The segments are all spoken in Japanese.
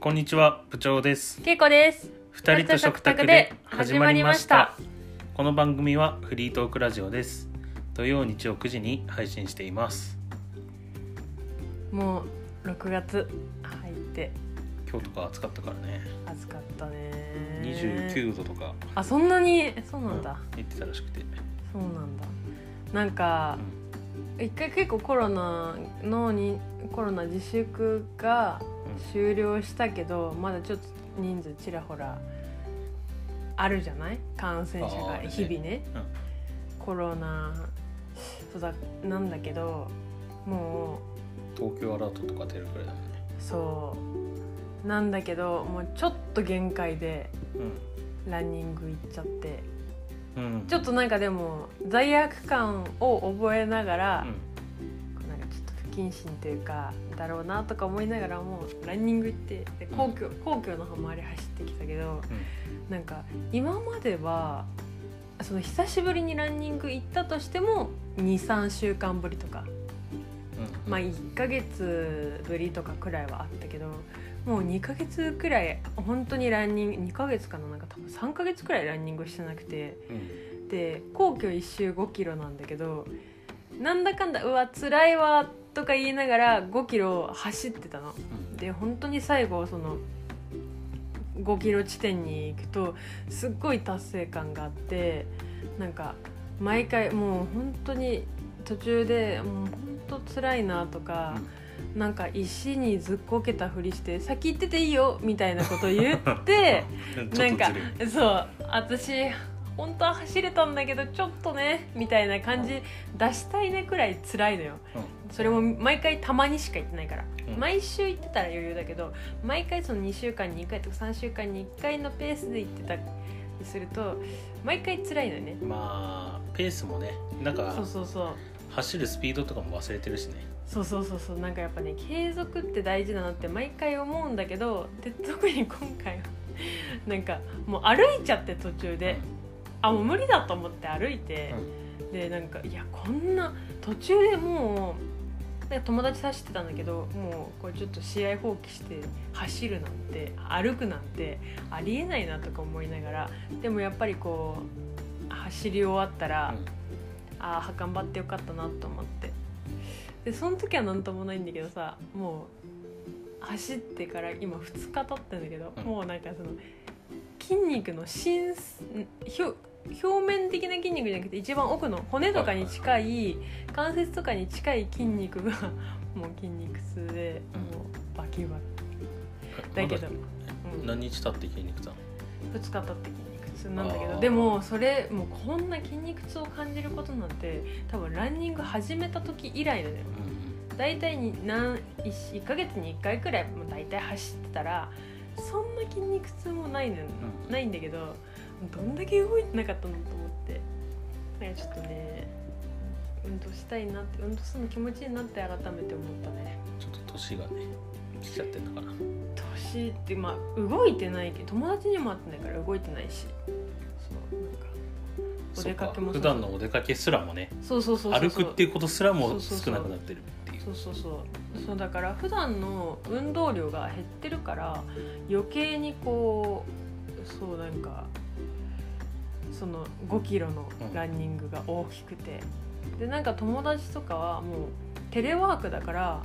こんにちは部長です。けいこです。二人と食卓で始まりました。この番組はフリートークラジオです。土曜日曜9時に配信しています。もう6月入って。今日とか暑かったからね。暑かったね。29度とか、あそんなに？そうなんだ。うん言ってたらしくて。そうなんだ。なんか一回結構コロナのにコロナ自粛が終了したけどまだちょっと人数ちらほらあるじゃない？感染者が日々ね。うん。コロナそうだなんだけども東京アラートとか出るくらいだもんね。うそう。なんだけどもうちょっと限界でランニング行っちゃって。うん、うん、ちょっとなんかでも罪悪感を覚えながら、うん謹慎というかだろうなとか思いながらもランニング行ってで皇居,、皇居の周り走ってきたけどなんか今まではその久しぶりにランニング行ったとしても23週間ぶりとか、うん。まあ1ヶ月ぶりとかくらいはあったけどもう2ヶ月くらい本当にランニング2ヶ月かななんか多分3ヶ月くらいランニングしてなくて。うん。で皇居一周5キロなんだけどなんだかんだうわ辛いわとか言いながら5キロ走ってたの。うんで本当に最後その5キロ地点に行くとすっごい達成感があってなんか毎回もう本当に途中でもう本当辛いなとか、なんか石にずっこけたふりして「先行ってていいよ」みたいなこと言って。なんかそう私本当は走れたんだけどちょっとねみたいな感じ出したいねくらい辛いのよ。それも毎回たまにしか行ってないから、うん。毎週行ってたら余裕だけど毎回その2週間に1回とか3週間に1回のペースで行ってたりすると毎回辛いのよね。うんまあペースもねなんかそうそうそう。走るスピードとかも忘れてるしね。そうそうそうそう。なんかやっぱね継続って大事だなって毎回思うんだけどで特に今回はなんかもう歩いちゃって途中で、あもう無理だと思って歩いて、でなんかいやこんな途中でもうなんか友達走ってたんだけどもうこれちょっと試合放棄して走るなんて歩くなんてありえないなとか思いながらでもやっぱりこう走り終わったら、ああ頑張ってよかったなと思って。でその時は何ともないんだけどさもう走ってから今2日経ってんだけど、うん。もうなんかその筋肉の芯表表面的な筋肉じゃなくて一番奥の骨とかに近い関節とかに近い筋肉が もう筋肉痛でうん。もうバキバうんキだけど、まうん、何日経って筋肉痛なの？2日経って筋肉痛なんだけどでもそれもうこんな筋肉痛を感じることなんて多分ランニング始めた時以来だよ大体に何 1, 1ヶ月に1回くらいもう大体走ってたらそんな筋肉痛もないの、うん。ないんだけどどんだけ動いてなかったのと思って。なんかちょっとね運動したいなって運動するの気持ちいいなって改めて思ったね。ちょっと年がね来ちゃってんのかな年ってまあ動いてないけど友達にも会ってないから動いてないし。そうなんかお出かけも普段のお出かけすらもねそうそうそうそう歩くっていうことすらも少なくなってるっていうそうそうそう。そうだから普段の運動量が減ってるから余計にこうそうなんかその5キロのランニングが大きくて、でなんか友達とかはもうテレワークだから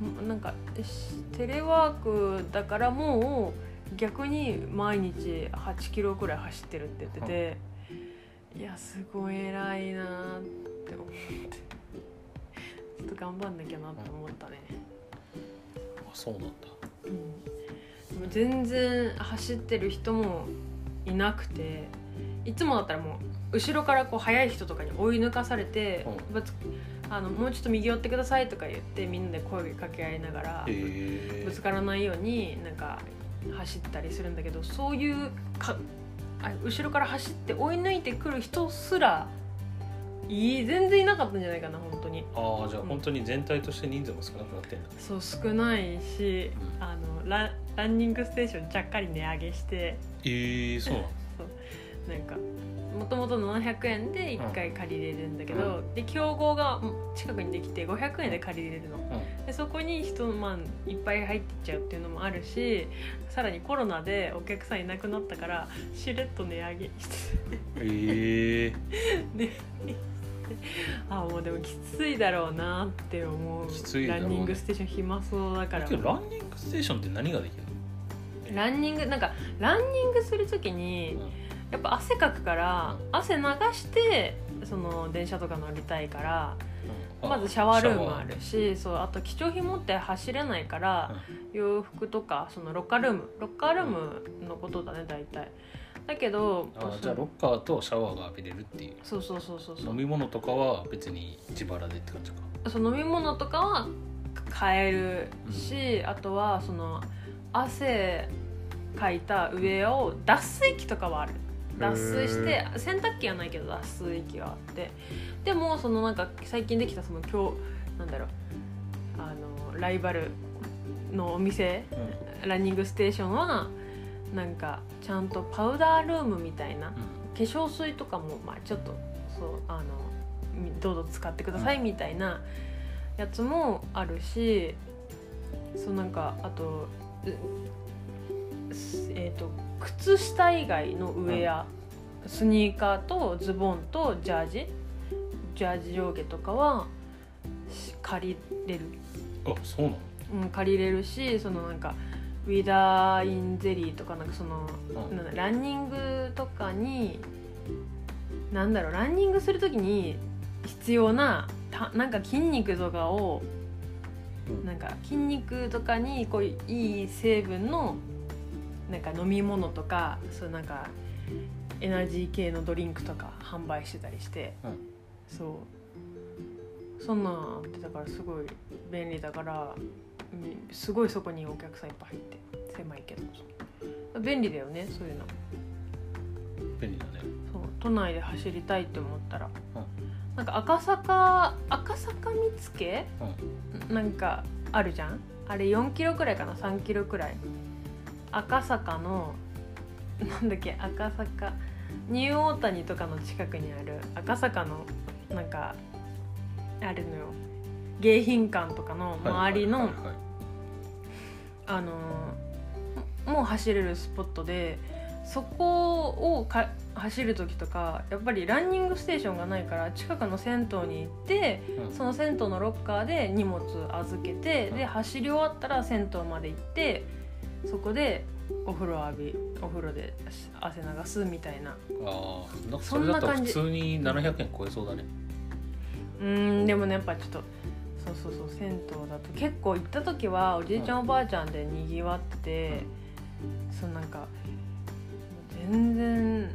うん。なんかしテレワークだからもう逆に毎日8キロくらい走ってるって言ってて、いやすごい偉いなーって思って。ちょっと頑張んなきゃなって思ったね、あそうなんだ。うん、でも全然走ってる人もいなくていつもだったらもう後ろからこう速い人とかに追い抜かされて、うん。あのもうちょっと右寄ってくださいとか言ってみんなで声かけ合いながら、ぶつからないようになんか走ったりするんだけどそういうかあ後ろから走って追い抜いてくる人すらいい全然いなかったんじゃないかな本当に。ああじゃあ本当に全体として人数も少なくなってんだ。そう少ないしうん。あのラランニングステーションちゃっかり値上げしてえー、そうなのなんかもともと700円で1回借りれるんだけど、で競合が近くにできて500円で借りれるの、でそこに人、まあ、いっぱい入ってっちゃうっていうのもあるしさらにコロナでお客さんいなくなったからしれっと値上げして。ええ。であもうでもきついだろうなって思う。きついだろうね。ランニングステーション暇そうだから。ランニングステーションって何ができるの？ランニングなんかランニングする時にやっぱ汗かくから汗流してその電車とか乗りたいからうん。まずシャワールームあるシしそうあと貴重品持って走れないから洋服とかそのロッカールーム。ロッカールームのことだね大体。だけどあじゃあロッカーとシャワーが浴びれるっていう。そうそうそうそうそう。飲み物とかは別に自腹でって感じか。そう飲み物とかは買えるし、あとはその汗かいた上を脱水機とかはある脱水して洗濯機はないけど脱水機があってでもそのなんか最近できたその今日なんだろうあのライバルのお店ランニングステーションはなんかちゃんとパウダールームみたいな化粧水とかもまあちょっとそうあのみどうぞ使ってくださいみたいなやつもあるしそうなんかあとえー、と靴下以外のウェア、スニーカーとズボンとジャージジャージ上下とかはし借りれる、あそうなの？うん、借りれるしそのなんかウィダーインゼリーとかなんかそのうん。なんだランニングとかになんだろうランニングする時に必要なたなんか筋肉とかをうん。なんか筋肉とかにこういい成分のなんか飲み物とかそうなんかエナジー系のドリンクとか販売してたりして、うん。そう。そんなんあってだからすごい便利だからうんすごいそこにお客さんいっぱい入って狭いけど。便利だよねそういうの。便利だね。そう都内で走りたいって思ったら、うん。なんか赤坂赤坂見附うん。なんかあるじゃん？あれ4キロくらいかな？3キロくらい赤坂のなんだっけ赤坂ニューオータニとかの近くにある赤坂のなんかあるのよ。迎賓館とかの周りの、あのーもう走れるスポットでそこをか走る時とかやっぱりランニングステーションがないから近くの銭湯に行ってうん。その銭湯のロッカーで荷物預けてで走り終わったら銭湯まで行ってそこでお風呂浴びお風呂で汗流すみたいな。ああなんかそそれだとんな感じ。普通に700円超えそうだね。うーんでもねやっぱちょっとそうそうそう銭湯だと結構行った時はおじいちゃんおばあちゃんでにぎわってて、そうなんか全然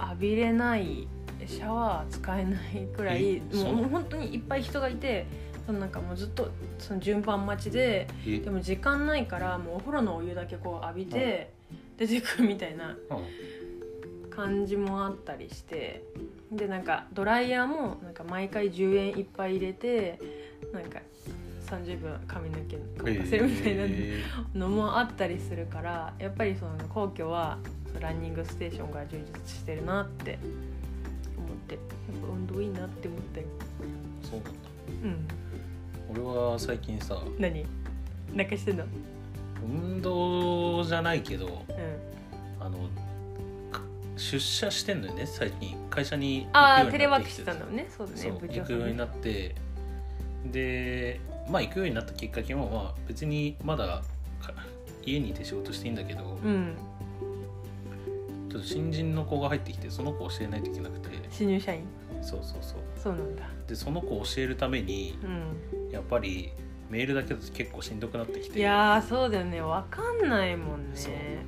浴びれないシャワー使えないくらいもう本当にいっぱい人がいてなんかもうずっとその順番待ちでえ。でも時間ないからもうお風呂のお湯だけこう浴びて出てくるみたいなうん。感じもあったりしてでなんかドライヤーもなんか毎回10円いっぱい入れてなんか30分髪の毛乾かせるみたいなえのもあったりするからやっぱりその皇居はランニングステーションが充実してるなって思ってやっぱ運動いいなって思ったよ。ーそうなんだ。うん俺は最近さ何？なんかしてんの？運動じゃないけどうん。あのか出社してんのよね最近。会社にああ行くテレワークようになってきしててたん。だもんね。そうだそうね部長行くようになって。でまあ行くようになったきっかけもまあ別にまだか家にいて仕事していいんだけど、うん。ちょっと新人の子が入ってきてその子を教えないといけなくて。新入社員？そうそうそう。そうなんだ。でその子を教えるためにうんやっぱりメールだけだと結構しんどくなってきて。いやーそうだよね。わかんないもんね。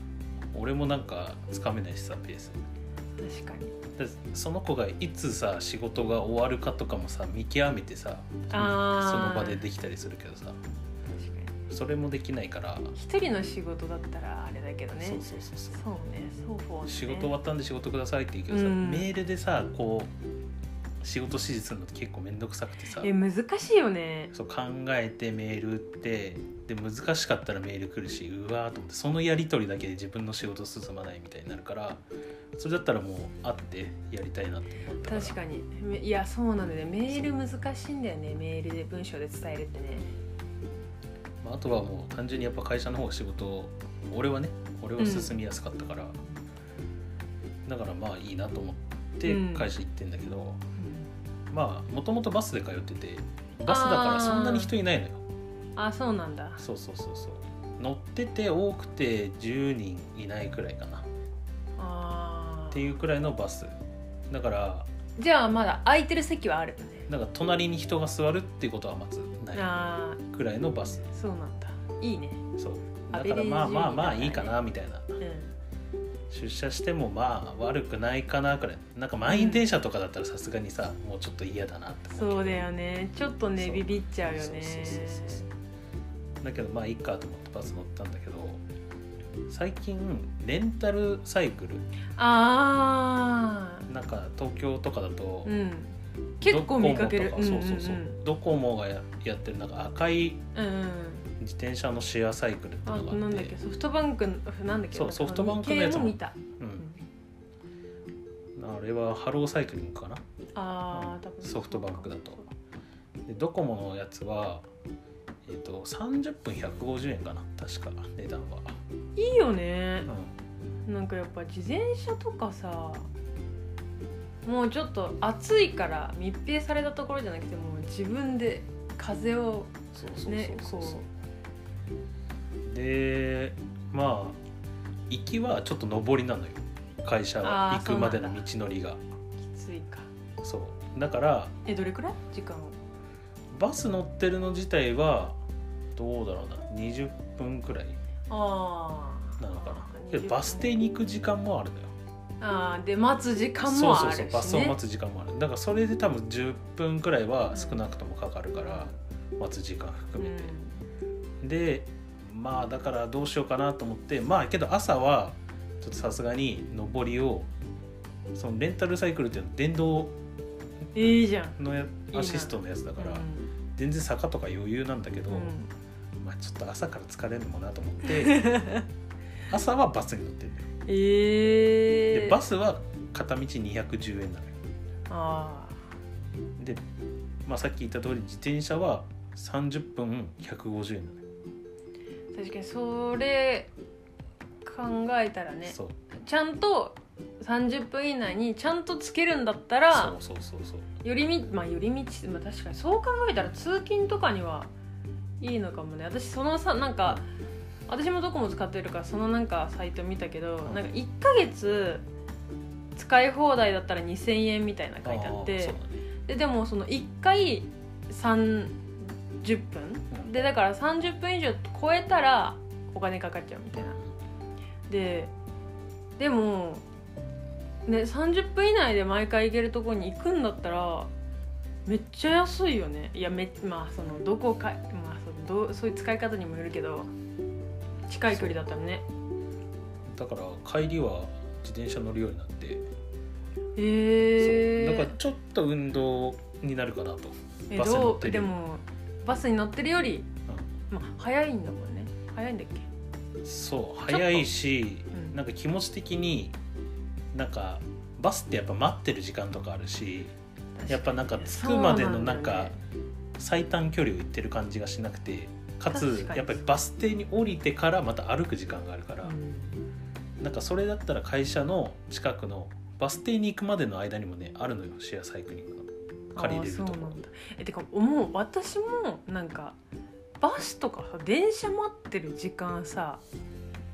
俺もなんかつかめないしさペース。確かにでその子がいつさ仕事が終わるかとかもさ見極めてさそあー。の場でできたりするけどさ。確かに。それもできないから、一人の仕事だったらあれだけどね。そうそうそうそう。そうね双方ね。仕事終わったんで仕事くださいって言うけどさ、うん。メールでさこう仕事指示するのって結構面倒くさくてさ。え難しいよね。そう考えてメール打ってで難しかったらメール来るしうわーと思ってそのやり取りだけで自分の仕事進まないみたいになるからそれだったらもう会ってやりたいなって思った確かに。めいやそうなんだよね。メール難しいんだよね。メールで文章で伝えるってね。まあ、あとはもう単純にやっぱ会社の方仕事を俺はね俺は進みやすかったから、だからまあいいなと思ってうん。会社行ってんだけど、まあもともとバスで通っててバスだからそんなに人いないのよ。あそうなんだ。そうそうそうそう。乗ってて多くて10人いないくらいかな。っあていうくらいのバス。だからーじゃあまだ空いてる席はあるなんか隣に人が座るっていうことはまずないあくらいのバス。あそうなんだ。いいね。そう。アだからまあまあまあいいかなみたいな。うん出社してもまあ悪くないかなくらい。なんか満員電車とかだったらさすがにさもうちょっと嫌だなってそうだよね。ちょっとねそうビビっちゃうよね。そうそうそうそう。だけどまあいいかと思ってバス乗ったんだけど最近レンタルサイクル。あなんか東京とかだと、あうん。結構見かける。ドコモとか。そうそうそう、んドコモがややってるなんか赤いうんうんうん自転車のシェアサイクルってあのがあって。なんだっけ？ソフトバンクのなんだっけ？そうソフトバンクのやつも。見た。うん、あれはハローサイクリングかな？ああ多分。ソフトバンクだと。でドコモのやつはえっ、と30分150円かな？確か値段は、いいよね。うなんかやっぱ自転車とかさもうちょっと暑いから密閉されたところじゃなくてもう自分で風をねそうでまあ行きはちょっと上りなのよ会社行くまでの道のりが。きついか。そう。だからえどれくらい？時間を。バス乗ってるの自体はどうだろうな。20分くらいああなのかな。バス停に行く時間もあるのよ。ああで待つ時間そうそうもあるし、ね、そうバスを待つ時間もある。だからそれで多分10分くらいは少なくともかかるから待つ時間含めて、でまあだからどうしようかなと思ってまあけど朝はちょっとさすがに上りをそのレンタルサイクルっていうのは電動うん、いいじゃん。のアシストのやつだからうん。全然坂とか余裕なんだけど、うん。まあちょっと朝から疲れるのもなと思って 朝はバスに乗ってるのよ。ええでバスは片道210円なのよ。あで、まあ、さっき言った通り自転車は30分150円なのよ、あ確かにそれ考えたらねそう。ちゃんと30分以内にちゃんとつけるんだったらそうそうそうそう寄り道まあ寄り道、まあ、確かにそう考えたら通勤とかにはいいのかもね。私そのさなんか私もドコモ使ってるからそのなんかサイト見たけど、ん。なんか1ヶ月使い放題だったら2000円みたいな書いてあってね。ででもその1回30分うんでだから30分以上超えたらお金かかっちゃうみたいな。ででもね30分以内で毎回行けるところに行くんだったらめっちゃ安いよね。いやめまあそのどこか、まあ、そのどうそういう使い方にもよるけど近い距離だったらね。だから帰りは自転車乗るようになって、えー、そう。だからちょっと運動になるかなと、えバスに乗どってる。でもバスに乗ってるより、まあ、早いんだもんね。早いんだっけ？そう早いしうん。なんか気持ち的になんかバスってやっぱ待ってる時間とかあるしやっぱなんか着くまでのなんか最短距離を行ってる感じがしなくてかつやっぱりバス停に降りてからまた歩く時間があるから、うん。なんかそれだったら会社の近くのバス停に行くまでの間にもねあるのよシェアサイクリングの借りれるとこあーそうなんだえてか思う私もなんかバスとかさ電車待ってる時間さ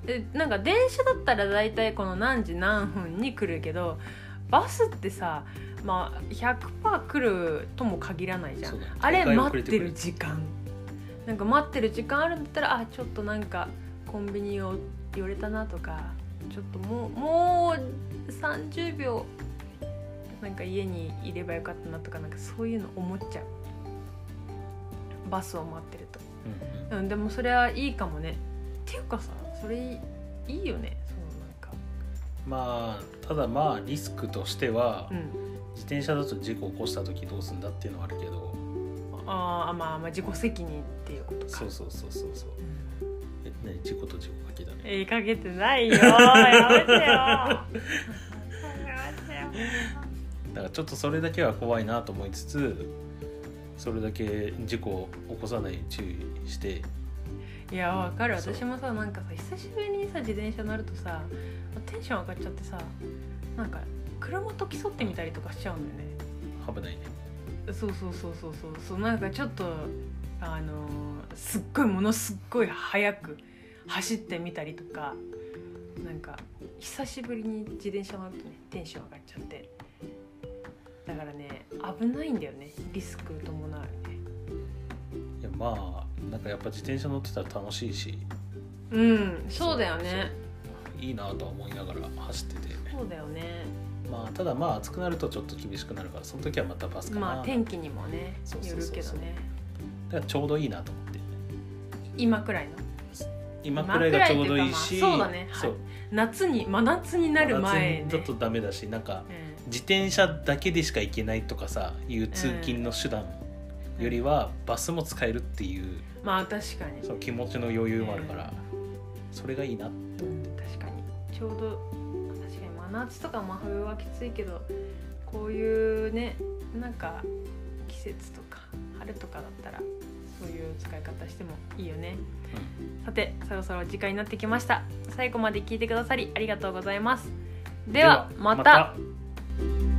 えなんか電車だったら大体この何時何分に来るけどバスってさまあ100%来るとも限らないじゃん。あれ待ってる時間。なんか待ってる時間あるんだったらあちょっとなんかコンビニを寄れたなとかちょっともうもう30秒なんか家にいればよかったなとかなんかそういうの思っちゃう。バスを待ってると、うんうん。うん、でもそれはいいかもね。っていうかさそれいいいいよね。そのなんか。まあただまあリスクとしては、うん。自転車だと事故起こした時どうすんだっていうのはあるけど。ああまあまあ自己責任っていうことか。そうそうそうそうそう。え何事故と事故かけたね。えー、かけてないよやめてよ やめてよだからちょっとそれだけは怖いなと思いつつそれだけ事故を起こさない注意して。いやわかる。そう。私もさなんかさ久しぶりにさ自転車乗るとさテンション上がっちゃってさなんか車と競ってみたりとかしちゃうんだよね。危ないね。そうそうそうそうそう。そうなんかちょっとあのーすっごいものすっごい速く走ってみたりとかなんか久しぶりに自転車乗るとねテンション上がっちゃってだからね危ないんだよねリスク伴うね。いやまあなんかやっぱ自転車乗ってたら楽しいし。うんそうだよね。いいなとは思いながら走ってて。そうだよね。まあただまあ暑くなるとちょっと厳しくなるからその時はまたバスかな、まあ天気にもねよるけどね。だからちょうどいいなと思って。今くらいの？今くらいがちょうどいいし。まあそうだね。はい。夏に真夏になる前ね。夏だとダメだしなんかうん自転車だけでしか行けないとかさいう通勤の手段よりはバスも使えるっていうまあ確かに。その気持ちの余裕もあるからそれがいいなってうん確かに。ちょうど確かに真夏とか真冬はきついけどこういうねなんか季節とか春とかだったらそういう使い方してもいいよね、さてそろそろ時間になってきました。最後まで聞いてくださりありがとうございます。ではまた Bye.